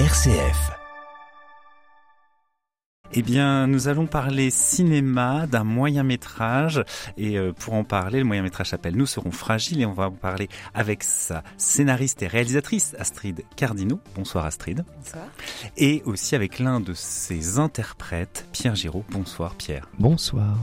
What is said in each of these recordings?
RCF. Eh bien, nous allons parler cinéma d'un moyen métrage. Et euh, pour en parler, le moyen métrage s'appelle Nous serons fragiles et on va en parler avec sa scénariste et réalisatrice Astrid Cardino. Bonsoir Astrid. Bonsoir. Et aussi avec l'un de ses interprètes, Pierre Giraud. Bonsoir Pierre. Bonsoir.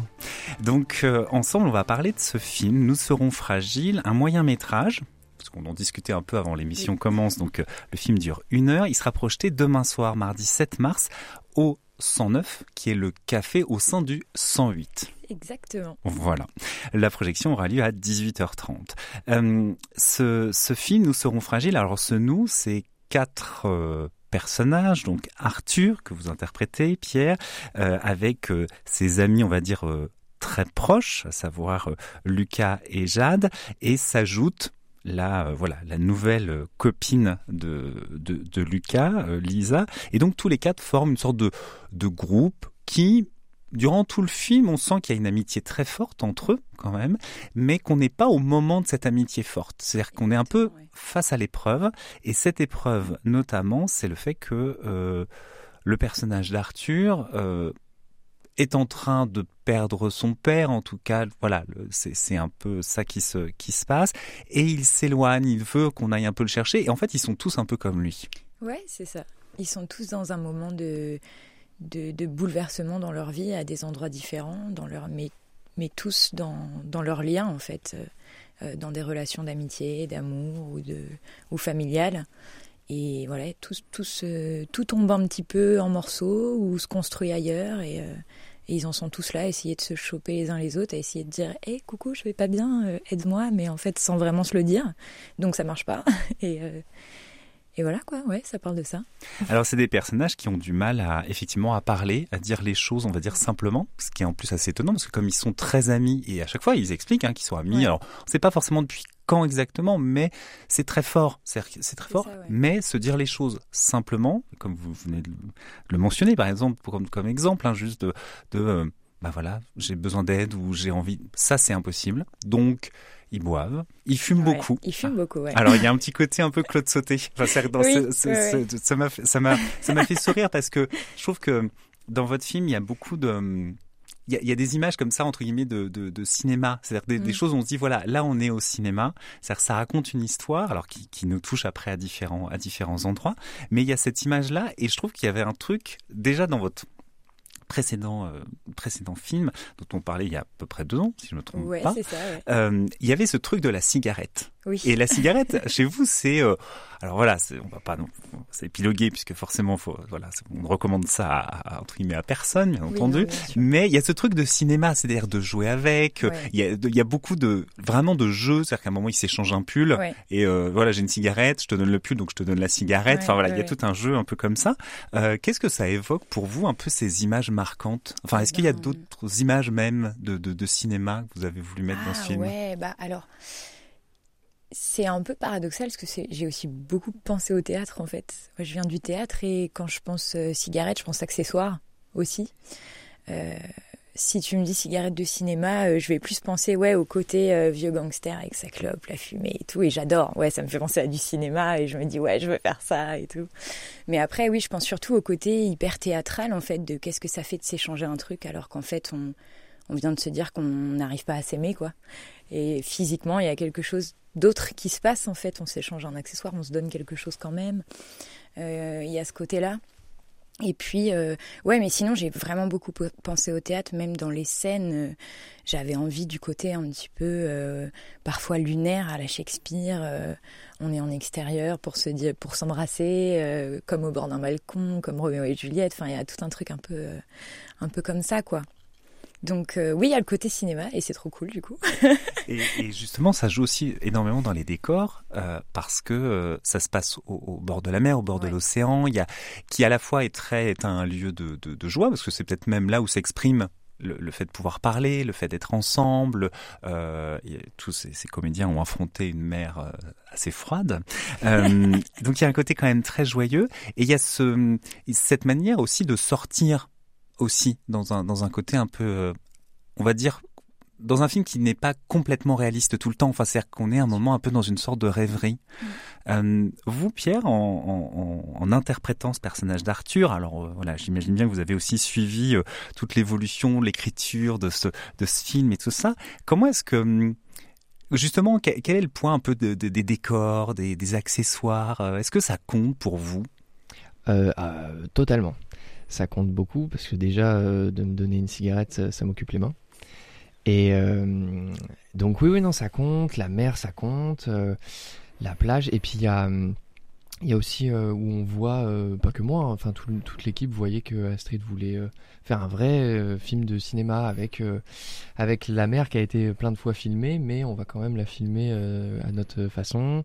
Donc euh, ensemble, on va parler de ce film Nous serons fragiles, un moyen métrage qu'on en discutait un peu avant l'émission commence, donc euh, le film dure une heure. Il sera projeté demain soir, mardi 7 mars, au 109, qui est le café au sein du 108. Exactement. Voilà. La projection aura lieu à 18h30. Euh, ce, ce, film, Nous serons fragiles, alors ce nous, c'est quatre... Euh, personnages, donc Arthur que vous interprétez, Pierre, euh, avec ses amis, on va dire très proches, à savoir Lucas et Jade, et s'ajoute la euh, voilà la nouvelle euh, copine de, de, de Lucas, euh, Lisa, et donc tous les quatre forment une sorte de, de groupe qui Durant tout le film, on sent qu'il y a une amitié très forte entre eux, quand même, mais qu'on n'est pas au moment de cette amitié forte. C'est-à-dire qu'on est un peu face à l'épreuve, et cette épreuve, notamment, c'est le fait que euh, le personnage d'Arthur euh, est en train de perdre son père, en tout cas, voilà, c'est un peu ça qui se, qui se passe, et il s'éloigne, il veut qu'on aille un peu le chercher, et en fait, ils sont tous un peu comme lui. Ouais, c'est ça. Ils sont tous dans un moment de, de, bouleversement dans leur vie, à des endroits différents, dans leur, mais, mais tous dans, dans leur lien, en fait, euh, dans des relations d'amitié, d'amour ou, ou familiales. Et voilà, tout, tout, se, tout tombe un petit peu en morceaux ou se construit ailleurs. Euh, et ils en sont tous là, à essayer de se choper les uns les autres, à essayer de dire Hé, hey, coucou, je vais pas bien, euh, aide-moi, mais en fait, sans vraiment se le dire. Donc ça marche pas. Et, euh, et voilà quoi, ouais, ça parle de ça. Alors c'est des personnages qui ont du mal à effectivement à parler, à dire les choses, on va dire simplement, ce qui est en plus assez étonnant parce que comme ils sont très amis et à chaque fois ils expliquent hein, qu'ils sont amis. Ouais. Alors on sait pas forcément depuis quand exactement, mais c'est très fort, c'est très fort. Ça, ouais. Mais se dire les choses simplement, comme vous venez de le mentionner par exemple, comme, comme exemple, hein, juste de, de euh, bah voilà, j'ai besoin d'aide ou j'ai envie, ça c'est impossible. Donc ils boivent, ils fument ouais, beaucoup. Ils fument beaucoup, ouais. Alors il y a un petit côté un peu Claude Sauté. Enfin, dans oui, ce, ce, ouais, ce, ça m'a fait sourire parce que je trouve que dans votre film il y a beaucoup de il y, a, il y, a, des images comme ça entre guillemets de, de, de cinéma, c'est-à-dire des, mm. des, choses où on se dit voilà là on est au cinéma, c'est-à-dire ça raconte une histoire alors qui, qui, nous touche après à différents à différents endroits, mais il y a cette image là et je trouve qu'il y avait un truc déjà dans votre précédent, euh, précédent film dont on parlait il y a à peu près deux ans, si je me trompe ouais, pas. Ça, ouais. euh, il y avait ce truc de la cigarette. Oui. Et la cigarette, chez vous, c'est euh, alors voilà, on va pas non, c'est épiloguer puisque forcément, faut voilà, on recommande ça à, à, entre guillemets à personne, bien oui, entendu. Non, bien mais il y a ce truc de cinéma, c'est-à-dire de jouer avec. Ouais. Il y a il y a beaucoup de vraiment de jeux, c'est-à-dire qu'à un moment ils s'échangent un pull ouais. et euh, voilà, j'ai une cigarette, je te donne le pull, donc je te donne la cigarette. enfin voilà, il y a tout un jeu un peu comme ça. Euh, Qu'est-ce que ça évoque pour vous un peu ces images marquantes? Enfin, est-ce qu'il y a d'autres images même de, de, de, cinéma que vous avez voulu mettre ah, dans ce film? Ouais, bah alors c'est un peu paradoxal parce que j'ai aussi beaucoup pensé au théâtre en fait. Moi, je viens du théâtre et quand je pense euh, cigarette, je pense accessoires aussi. Euh, si tu me dis cigarette de cinéma, euh, je vais plus penser ouais au côté euh, vieux gangster avec sa clope, la fumée et tout. Et j'adore. Ouais, ça me fait penser à du cinéma et je me dis ouais, je veux faire ça et tout. Mais après, oui, je pense surtout au côté hyper théâtral en fait de qu'est-ce que ça fait de s'échanger un truc alors qu'en fait on on vient de se dire qu'on n'arrive pas à s'aimer quoi. Et physiquement, il y a quelque chose d'autre qui se passe en fait. On s'échange un accessoire, on se donne quelque chose quand même. Euh, il y a ce côté-là. Et puis, euh, ouais, mais sinon, j'ai vraiment beaucoup pensé au théâtre, même dans les scènes. Euh, J'avais envie du côté un petit peu, parfois lunaire à la Shakespeare. On est en extérieur pour se dire, pour s'embrasser, comme au bord d'un balcon, comme Roméo et Juliette. Enfin, il y a tout un truc un peu, un peu comme ça, quoi. Donc euh, oui, il y a le côté cinéma et c'est trop cool du coup. et, et, justement, ça joue aussi énormément dans les décors euh, parce que euh, ça se passe au, au, bord de la mer, au bord ouais. de l'océan, il y a qui à la fois est très est un lieu de, de, de joie parce que c'est peut-être même là où s'exprime le, le, fait de pouvoir parler, le fait d'être ensemble. Euh, tous ces, ces, comédiens ont affronté une mer euh, assez froide. Euh, donc il y a un côté quand même très joyeux. Et il y a ce, cette manière aussi de sortir aussi dans un, dans un côté un peu, euh, on va dire, dans un film qui n'est pas complètement réaliste tout le temps. Enfin, c'est-à-dire qu'on est un moment un peu dans une sorte de rêverie. Mm. Euh, vous, Pierre, en, en, en, interprétant ce personnage d'Arthur, alors euh, voilà, j'imagine bien que vous avez aussi suivi euh, toute l'évolution, l'écriture de ce, de ce film et tout ça. Comment est-ce que hum, Justement, quel est le point un peu des décors, des, des accessoires Est-ce que ça compte pour vous? Euh, Totalement. Ça compte beaucoup parce que déjà, de me donner une cigarette, ça m'occupe les mains. Et euh, donc oui, oui, non, ça compte. La mer, ça compte. Euh, la plage. Et puis il y a, il y a aussi euh, où on voit, pas que moi, hein, enfin toute l'équipe voyait que Astrid voulait faire un vrai film de cinéma avec, avec la mer qui a été plein de fois filmée, mais on va quand même la filmer à notre façon.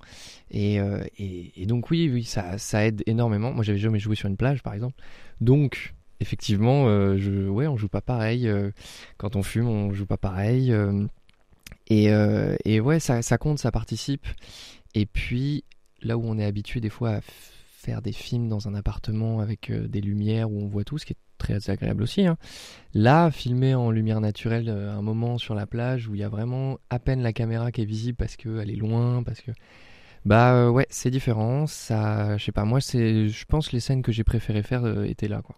Et, et, et, donc oui, oui, ça, ça aide énormément. Moi, j'avais jamais joué sur une plage, par exemple. Donc effectivement, euh, je, ouais, on joue pas pareil. Euh, quand on fume, on joue pas pareil. Euh, et, et, ouais, ça, ça, compte, ça participe. Et puis, là où on est habitué des fois à faire des films dans un appartement avec des lumières où on voit tout, ce qui est très agréable aussi. Hein. Là, filmer en lumière naturelle un moment sur la plage où il y a vraiment à peine la caméra qui est visible parce qu'elle est loin, parce que bah ouais, c'est différent. Ça, je sais pas, moi je pense les scènes que j'ai préféré faire étaient là quoi.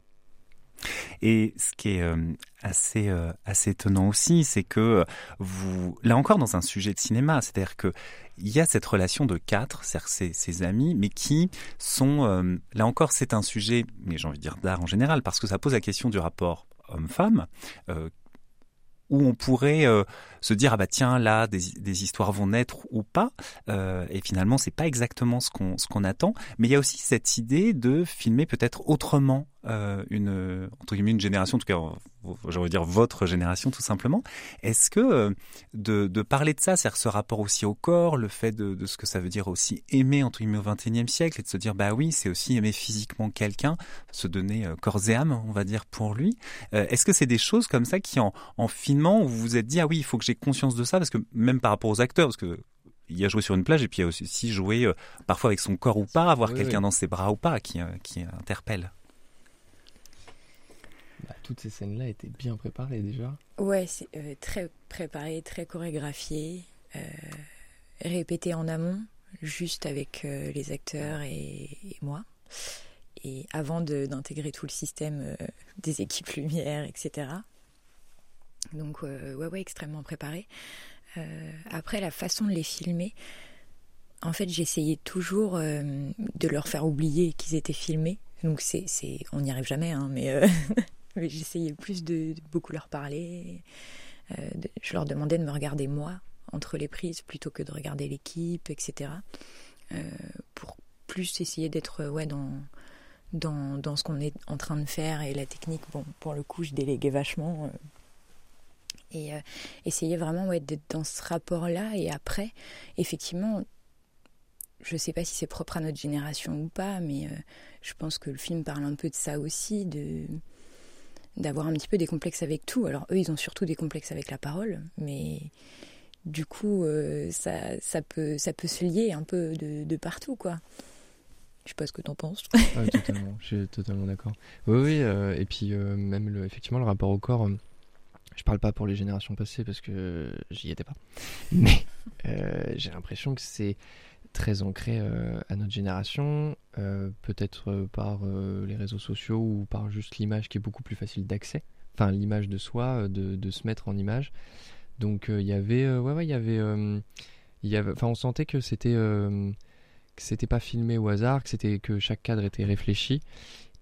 Et ce qui est euh, assez euh, assez étonnant aussi, c'est que vous là encore dans un sujet de cinéma, c'est-à-dire que il y a cette relation de quatre, c'est-à-dire ses, amis, mais qui sont euh, là encore c'est un sujet, mais j'ai envie de dire d'art en général, parce que ça pose la question du rapport homme-femme. où on pourrait se dire ah bah tiens là des, histoires vont naître ou pas euh, et finalement c'est pas exactement ce qu'on ce qu'on attend mais il y a aussi cette idée de filmer peut-être autrement euh, une entre guillemets une génération en tout cas j'aurais dire votre génération tout simplement. Est-ce que euh, de, de parler de ça c'est ce rapport aussi au corps le fait de, de ce que ça veut dire aussi aimer entre guillemets au XXIe siècle et de se dire bah oui c'est aussi aimer physiquement quelqu'un se donner euh, corps et âme on va dire pour lui. Euh, est-ce que c'est des choses comme ça qui en, en filmant vous vous êtes dit ah oui il faut que j'ai conscience de ça parce que même par rapport aux acteurs, parce que il y a joué sur une plage et puis il y a aussi joué euh, parfois avec son corps ou pas, avoir quelqu'un dans ses bras ou pas qui, euh, qui interpelle. Toutes ces scènes-là étaient bien préparées déjà. Ouais, euh, très préparé, très chorégraphié, répété en amont, juste avec les acteurs et, moi. Et avant d'intégrer tout le système des équipes lumière, etc. Donc, ouais, ouais, extrêmement préparé. Euh, après, la façon de les filmer, en fait, j'essayais toujours euh, de leur faire oublier qu'ils étaient filmés. Donc, c'est, on n'y arrive jamais, hein, mais, euh, j'essayais plus de, beaucoup leur parler. je leur demandais de me regarder moi entre les prises plutôt que de regarder l'équipe, etc. pour plus essayer d'être ouais, dans, dans, dans ce qu'on est en train de faire et la technique. Bon, pour le coup, je déléguais vachement et euh, essayer vraiment ouais, d'être dans ce rapport-là. Et après, effectivement, je ne sais pas si c'est propre à notre génération ou pas, mais euh, je pense que le film parle un peu de ça aussi, de d'avoir un petit peu des complexes avec tout. Alors eux, ils ont surtout des complexes avec la parole, mais du coup, euh, ça, ça, peut, ça peut se lier un peu de, partout, quoi. Je sais pas ce que tu en penses. ouais, totalement, je suis totalement d'accord. Oui, oui, et puis même le, effectivement le rapport au corps je parle pas pour les générations passées parce que j'y étais pas. Mais euh, j'ai l'impression que c'est très ancré euh, à notre génération, euh, peut-être par les réseaux sociaux ou par juste l'image qui est beaucoup plus facile d'accès. Enfin, l'image de soi, de, se mettre en image. Donc il y avait, ouais, ouais, il y avait, on sentait que c'était, que c'était pas filmé au hasard, que c'était que chaque cadre était réfléchi.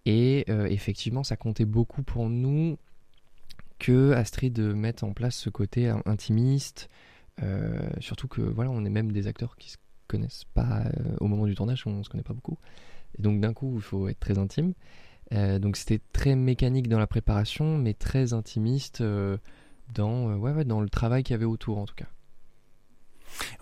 Et effectivement, ça comptait beaucoup pour nous que Astrid mette en place ce côté intimiste, euh, surtout que voilà, on est même des acteurs qui se connaissent pas euh, au moment du tournage, on se connaît pas beaucoup. Et donc d'un coup, il faut être très intime. Euh, donc c'était très mécanique dans la préparation, mais très intimiste dans, ouais, ouais, dans le travail qu'il y avait autour en tout cas.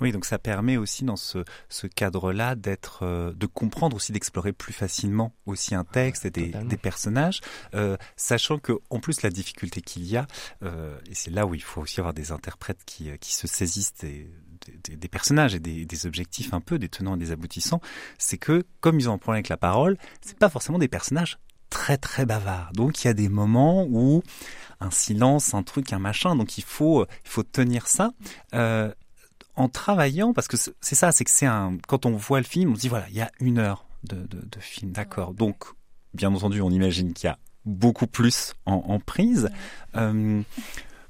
Oui, donc ça permet aussi dans ce, ce cadre-là d'être, euh, de comprendre aussi, d'explorer plus facilement aussi un texte et des, des personnages, euh, sachant que en plus la difficulté qu'il y a, euh, et c'est là où il faut aussi avoir des interprètes qui, qui se saisissent des, des, des personnages et des, des, objectifs un peu, des tenants et des aboutissants, c'est que comme ils ont un problème avec la parole, c'est pas forcément des personnages très très bavard. Donc il y a des moments où un silence, un truc, un machin. Donc il faut il faut tenir ça. Euh, en travaillant, parce que c'est ça, c'est que c'est un. Quand on voit le film, on se dit voilà, il y a une heure de, de, de film, d'accord. Donc, bien entendu, on imagine qu'il y a beaucoup plus en, en prise. Euh,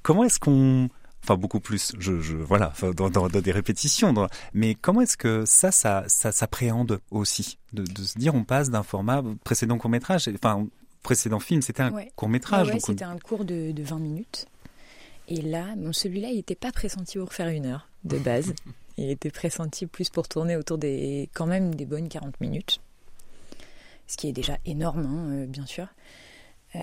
comment est-ce qu'on enfin beaucoup plus, je, je voilà, dans, dans, dans, des répétitions. Dans, mais comment est-ce que ça, ça, ça s'appréhende aussi, de, de, se dire on passe d'un format précédent court métrage, enfin précédent film, c'était un ouais. court métrage. Ouais, ouais, c'était un cours de, de 20 minutes. Et là, bon, celui-là, il n'était pas pressenti pour faire une heure de base. il était pressenti plus pour tourner autour des, quand même, des bonnes 40 minutes. Ce qui est déjà énorme, hein, euh, bien sûr. Euh,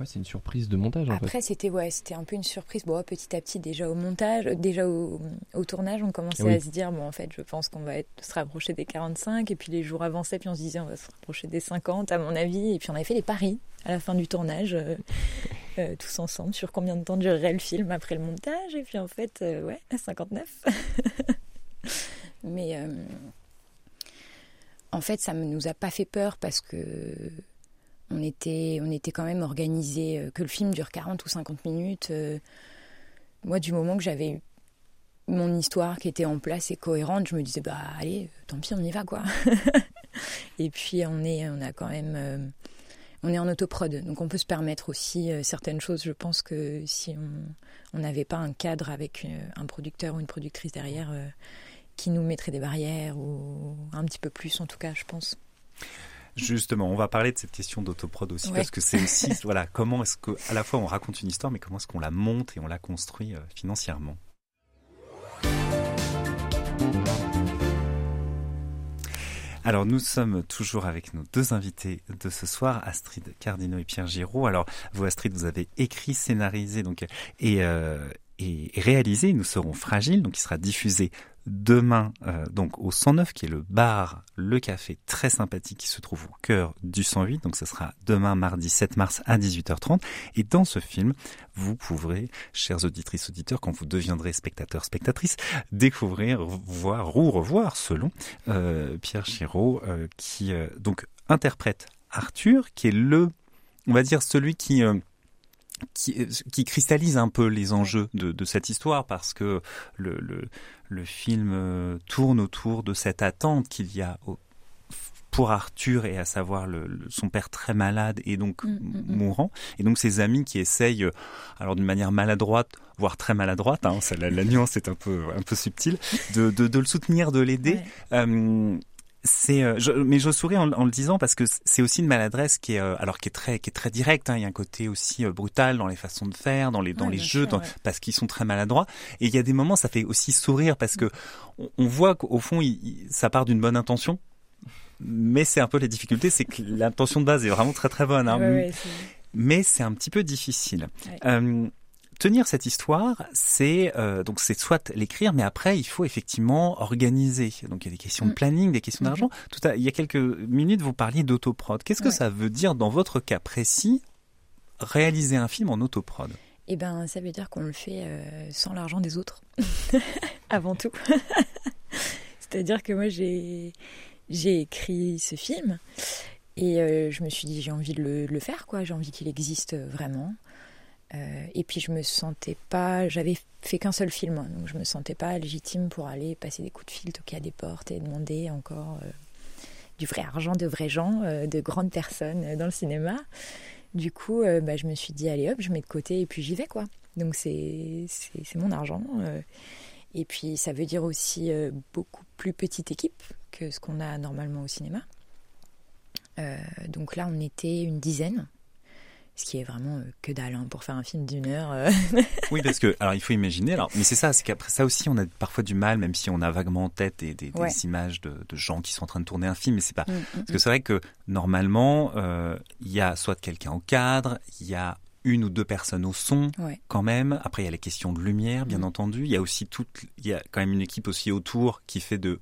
Ouais, c'est une surprise de montage. En Après, c'était ouais, c'était un peu une surprise. Bon, petit à petit, déjà au montage, déjà au, au tournage, on commençait Oui. à se dire bon, en fait, je pense qu'on va être, se rapprocher des 45. Et puis les jours avançaient, puis on se disait on va se rapprocher des 50, à mon avis. Et puis on avait fait les paris à la fin du tournage, euh, euh, tous ensemble, sur combien de temps durerait le film après le montage. Et puis en fait, euh, ouais, 59. Mais en fait, ça ne nous a pas fait peur parce que on était, quand même organisé, euh, que le film dure 40 ou 50 minutes. euh, moi, du moment que j'avais mon histoire qui était en place et cohérente, je me disais, bah allez, tant pis, on y va, quoi. et puis, on, est, on a quand même. euh, on est en autoprod, donc on peut se permettre aussi certaines choses. Je pense que si on n'avait pas un cadre avec un producteur ou une productrice derrière qui nous mettrait des barrières, ou un petit peu plus en tout cas, je pense. Justement, on va parler de cette question d'autoprod aussi Ouais. parce que c'est aussi voilà comment est-ce que à la fois on raconte une histoire mais comment est-ce qu'on la monte et on la construit euh, financièrement. Alors nous sommes toujours avec nos deux invités de ce soir, Astrid Cardino et Pierre Giraud. Alors vous Astrid, vous avez écrit, scénarisé donc et euh, et réalisé Nous serons fragiles, donc qui sera diffusé demain euh, donc au 109 qui est le bar le café très sympathique qui se trouve au cœur du 108 donc ce sera demain mardi 7 mars à 18h30 et dans ce film vous pourrez chers auditrices auditeurs quand vous deviendrez spectateur spectatrice découvrir voir ou revoir selon euh, Pierre Chiraud euh, qui euh, donc interprète Arthur qui est le on va dire celui qui qui, qui cristallise un peu les enjeux de, de cette histoire parce que le, le, le film euh, tourne autour de cette attente qu'il y a au- pour Arthur et à savoir le, le- son père très malade et donc Mm, mm, mm. mourant et donc ses amis qui essayent euh, alors d'une manière maladroite voire très maladroite hein, ça, la, la nuance est un peu un peu subtile de, de, de le soutenir de l'aider Ouais. euh, c'est, euh, mais je souris en, en le disant parce que c'est aussi une maladresse qui est, euh, alors qui est très, qui est très directe. Hein. Il y a un côté aussi euh, brutal dans les façons de faire, dans les, dans Ouais, les jeux, sûr, dans- ouais. parce qu'ils sont très maladroits. Et il y a des moments, ça fait aussi sourire parce que on, on voit qu'au fond, il- il- ça part d'une bonne intention. Mais c'est un peu la difficulté, c'est que l'intention de base est vraiment très très bonne. Hein. Ouais, Mais c'est un petit peu difficile. Euh, tenir cette histoire, c'est euh, donc c'est soit l'écrire, mais après il faut effectivement organiser. Donc il y a des questions de Mm. planning, des questions Mhm. d'argent. Tout à, il y a quelques minutes, vous parliez d'autoprod. Qu'est-ce que Ouais. ça veut dire dans votre cas précis réaliser un film en autoprod? Eh ben, ça veut dire qu'on le fait euh, sans l'argent des autres, avant tout. C'est-à-dire que moi, j'ai j'ai écrit ce film et euh, je me suis dit j'ai envie de le, de le faire, quoi. J'ai envie qu'il existe vraiment. Euh, et puis je me sentais pas, j'avais fait qu'un seul film, donc je me sentais pas légitime pour aller passer des coups de fil, toquer à des portes et demander encore euh, du vrai argent de vrais gens, euh, de grandes personnes dans le cinéma. Du coup, bah, je me suis dit, allez hop, je mets de côté et puis j'y vais, quoi. Donc c'est c'est mon argent. et puis ça veut dire aussi beaucoup plus petite équipe que ce qu'on a normalement au cinéma. Donc là, on était une dizaine, ce qui est vraiment euh, que dalle hein, pour faire un film d'une heure. euh. Oui, parce que alors il faut imaginer. Alors, mais c'est ça, c'est qu'après ça aussi, on a parfois du mal, même si on a vaguement en tête des, des, des Ouais. images de, de gens qui sont en train de tourner un film, mais c'est pas Mm, mm, Parce que c'est vrai que normalement, euh, il y a soit quelqu'un au cadre, il y a une ou deux personnes au son mm. Ouais. quand même. Après, il y a les questions de lumière, bien entendu. Il y a aussi toute, il y a quand même une équipe aussi autour qui fait de,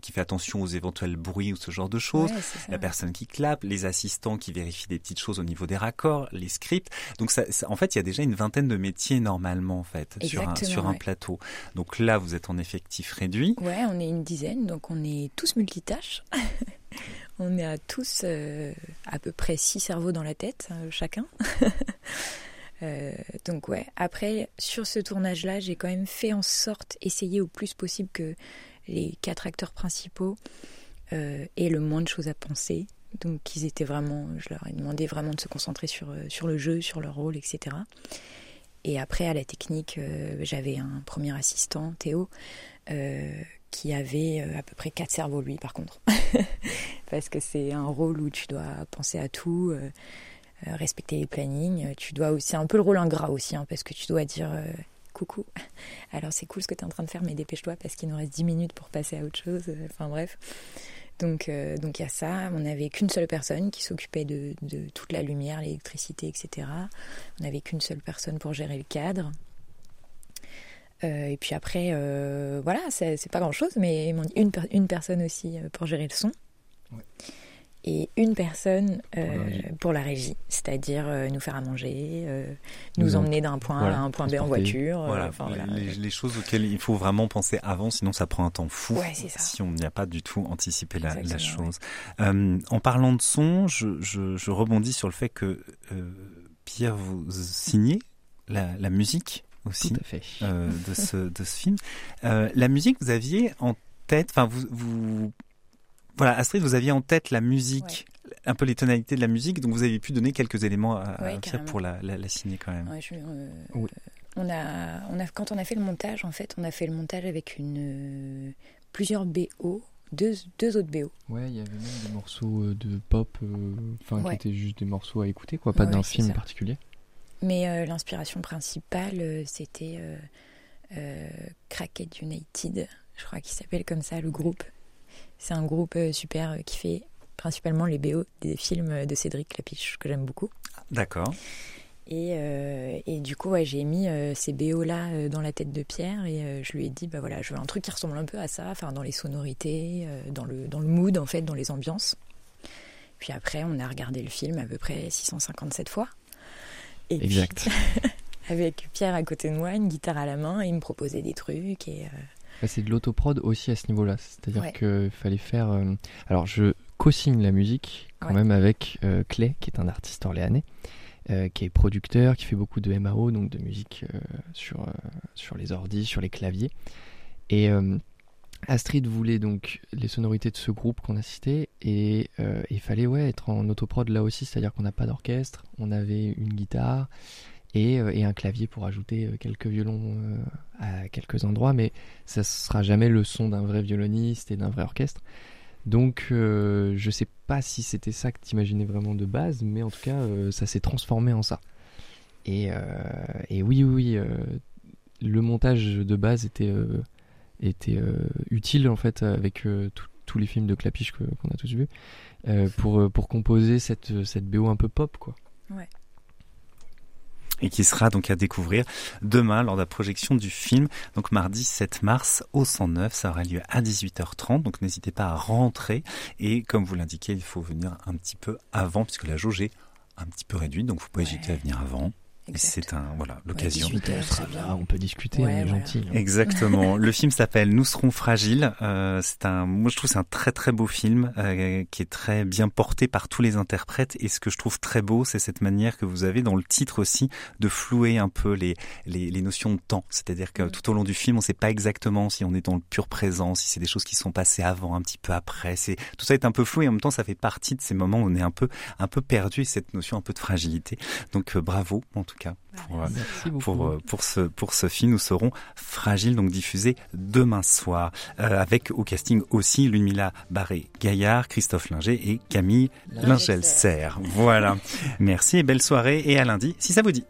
qui fait attention aux éventuels bruits ou ce genre de choses. Ouais. La personne qui clappe, les assistants qui vérifient des petites choses au niveau des raccords, les scripts. Donc, ça, ça- en fait, il y a déjà une vingtaine de métiers normalement en fait sur un, plateau. Donc là, vous êtes en effectif réduit. Ouais, on est une dizaine, donc on est tous multitâches. On est à tous à peu près six cerveaux dans la tête, chacun. donc ouais, après, sur ce tournage-là, j'ai quand même fait en sorte, essayer au plus possible que les quatre acteurs principaux aient le moins de choses à penser. Donc ils étaient vraiment, je leur ai demandé vraiment de se concentrer sur, sur le jeu, sur leur rôle, etc. Et après, à la technique, euh, j'avais un premier assistant, Théo, euh, qui avait euh, à peu près quatre cerveaux, lui, par contre. Parce que c'est un rôle où tu dois penser à tout, respecter les plannings. Tu dois aussi, c'est un peu le rôle ingrat aussi, hein, parce que tu dois dire Alors c'est cool ce que tu es en train de faire, mais dépêche-toi parce qu'il nous reste 10 minutes pour passer à autre chose. Enfin bref. Donc euh, donc il y a ça. On n'avait qu'une seule personne qui s'occupait de, toute la lumière, l'électricité, etc. On n'avait qu'une seule personne pour gérer le cadre. Euh, et puis après, euh, voilà, c'est pas grand chose, mais une, une personne aussi pour gérer le son et une personne euh, pour la régie, c'est-à-dire euh, nous faire à manger, euh, nous, emmener d'un point A à un point B en voiture. Voilà, Les, choses auxquelles il faut vraiment penser avant, sinon ça prend un temps fou si on n'y a pas du tout anticipé la, chose. en parlant de son, je, je, rebondis sur le fait que Pierre, vous signez la, la musique aussi de, ce, de ce film. la musique, vous aviez en tête, enfin vous, vous voilà, Astrid, vous aviez en tête la musique, un peu les tonalités de la musique, donc vous avez pu donner quelques éléments à, Pierre pour la, signer quand même. Euh, on a, on a, quand on a fait le montage, en fait, on a fait le montage avec une, euh, plusieurs BO, deux, deux autres BO. Ouais, il y avait même des morceaux euh, de pop, enfin qui étaient juste des morceaux à écouter, quoi, pas d'un film particulier. Mais l'inspiration principale, c'était Cracked United, je crois qu'il s'appelle comme ça le groupe. C'est un groupe euh, super euh, qui fait principalement les BO des films de Cédric Clapiche, que j'aime beaucoup. D'accord. Et, euh, et, du coup, ouais, j'ai mis ces BO-là dans la tête de Pierre et je lui ai dit, bah voilà, je veux un truc qui ressemble un peu à ça, enfin dans les sonorités, dans, le, dans le mood, en fait, dans les ambiances. Puis après, on a regardé le film à peu près 657 fois. Et exact. avec Pierre à côté de moi, une guitare à la main, et il me proposait des trucs et... Bah, c'est de l'autoprod aussi à ce niveau-là. C'est-à-dire qu'il fallait faire. Euh, alors, je co-signe la musique quand même avec euh, Clay, qui est un artiste orléanais, euh, qui est producteur, qui fait beaucoup de MAO, donc de musique sur, sur les ordis, sur les claviers. Et Astrid voulait donc les sonorités de ce groupe qu'on a cité, et il fallait ouais, être en autoprod là aussi, c'est-à-dire qu'on n'a pas d'orchestre, on avait une guitare, euh, et, un clavier pour ajouter euh, quelques violons euh, à quelques endroits, mais ça sera jamais le son d'un vrai violoniste et d'un vrai orchestre. Donc je sais pas si c'était ça que tu imaginais vraiment de base, mais en tout cas ça s'est transformé en ça. Et, oui, oui, le montage de base était, utile en fait avec tous les films de Clapiche qu'on a tous vus pour, pour composer cette, cette BO un peu pop quoi. Ouais et qui sera donc à découvrir demain lors de la projection du film. Donc mardi 7 mars au 109, ça aura lieu à 18h30. Donc n'hésitez pas à rentrer et comme vous l'indiquez, il faut venir un petit peu avant puisque la jauge est un petit peu réduite. Donc vous pouvez hésiter à venir avant. C'est un voilà l'occasion. on peut discuter, on est gentil. Hein. Exactement. le film s'appelle Nous serons fragiles. Euh, c'est un, moi je trouve c'est un très très beau film euh, qui est très bien porté par tous les interprètes. Et ce que je trouve très beau, c'est cette manière que vous avez dans le titre aussi de flouer un peu les les, les notions de temps. C'est-à-dire que mm. tout au long du film, on ne sait pas exactement si on est dans le pur présent, si c'est des choses qui sont passées avant, un petit peu après. C'est tout ça est un peu flou et en même temps ça fait partie de ces moments où on est un peu un peu perdu cette notion un peu de fragilité. Donc euh, bravo en tout cas pour, pour, euh, pour, ce, pour ce film. Nous serons fragiles, donc diffusé demain soir, euh, avec au casting aussi Lumila Barré-Gaillard, Christophe Linger et Camille Lingel-Serre. Voilà. Merci et belle soirée et à lundi si ça vous dit.